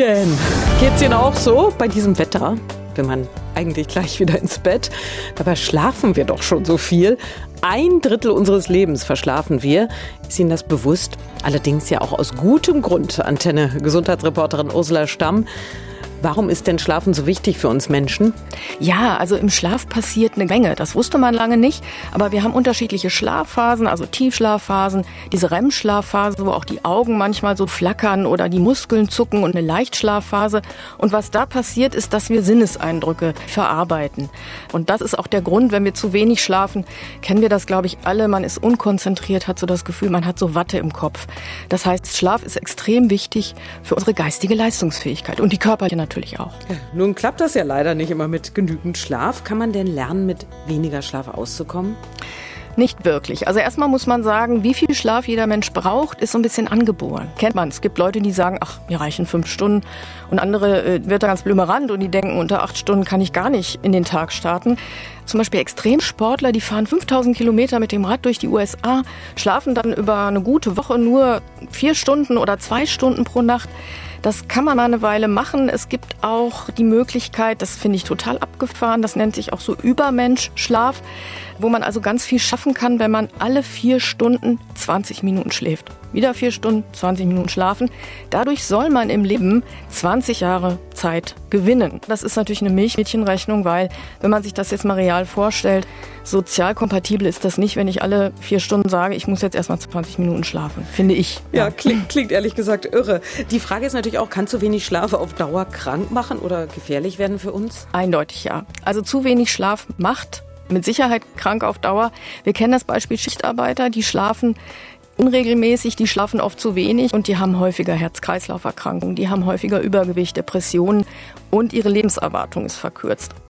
Morgen! Geht's Ihnen auch so bei diesem Wetter? Will man eigentlich gleich wieder ins Bett? Dabei schlafen wir doch schon so viel. Ein Drittel unseres Lebens verschlafen wir. Ist Ihnen das bewusst? Allerdings ja auch aus gutem Grund. Antenne Gesundheitsreporterin Ursula Stamm. Warum ist denn Schlafen so wichtig für uns Menschen? Ja, also im Schlaf passiert eine Menge. Das wusste man lange nicht. Aber wir haben unterschiedliche Schlafphasen, also Tiefschlafphasen, diese REM-Schlafphase, wo auch die Augen manchmal so flackern oder die Muskeln zucken und eine Leichtschlafphase. Und was da passiert, ist, dass wir Sinneseindrücke verarbeiten. Und das ist auch der Grund, wenn wir zu wenig schlafen, kennen wir das, glaube ich, alle. Man ist unkonzentriert, hat so das Gefühl, man hat so Watte im Kopf. Das heißt, Schlaf ist extrem wichtig für unsere geistige Leistungsfähigkeit und die körperliche natürlich auch. Ja, nun klappt das ja leider nicht immer mit genügend Schlaf. Kann man denn lernen, mit weniger Schlaf auszukommen? Nicht wirklich. Also erstmal muss man sagen, wie viel Schlaf jeder Mensch braucht, ist so ein bisschen angeboren. Kennt man. Es gibt Leute, die sagen, ach, mir reichen fünf Stunden. Und andere äh, wird da ganz blümerant und die denken, unter acht Stunden kann ich gar nicht in den Tag starten. Zum Beispiel Extremsportler, die fahren 5000 Kilometer mit dem Rad durch die USA, schlafen dann über eine gute Woche nur vier Stunden oder zwei Stunden pro Nacht. Das kann man eine Weile machen. Es gibt auch die Möglichkeit, das finde ich total abgefahren, das nennt sich auch so Übermensch-Schlaf, wo man also ganz viel schaffen kann, wenn man alle vier Stunden 20 Minuten schläft. Wieder vier Stunden, 20 Minuten schlafen. Dadurch soll man im Leben 20 Jahre Zeit gewinnen. Das ist natürlich eine Milchmädchenrechnung, weil wenn man sich das jetzt mal real vorstellt, sozial kompatibel ist das nicht, wenn ich alle vier Stunden sage, ich muss jetzt erstmal 20 Minuten schlafen, finde ich. Ja, ja. Klingt, klingt ehrlich gesagt irre. Die Frage ist natürlich auch, kann zu wenig Schlaf auf Dauer krank machen oder gefährlich werden für uns? Eindeutig ja. Also zu wenig Schlaf macht mit Sicherheit krank auf Dauer. Wir kennen das Beispiel Schichtarbeiter, die schlafen unregelmäßig, die schlafen oft zu wenig und die haben häufiger Herz-Kreislauf-Erkrankungen, die haben häufiger Übergewicht, Depressionen und ihre Lebenserwartung ist verkürzt.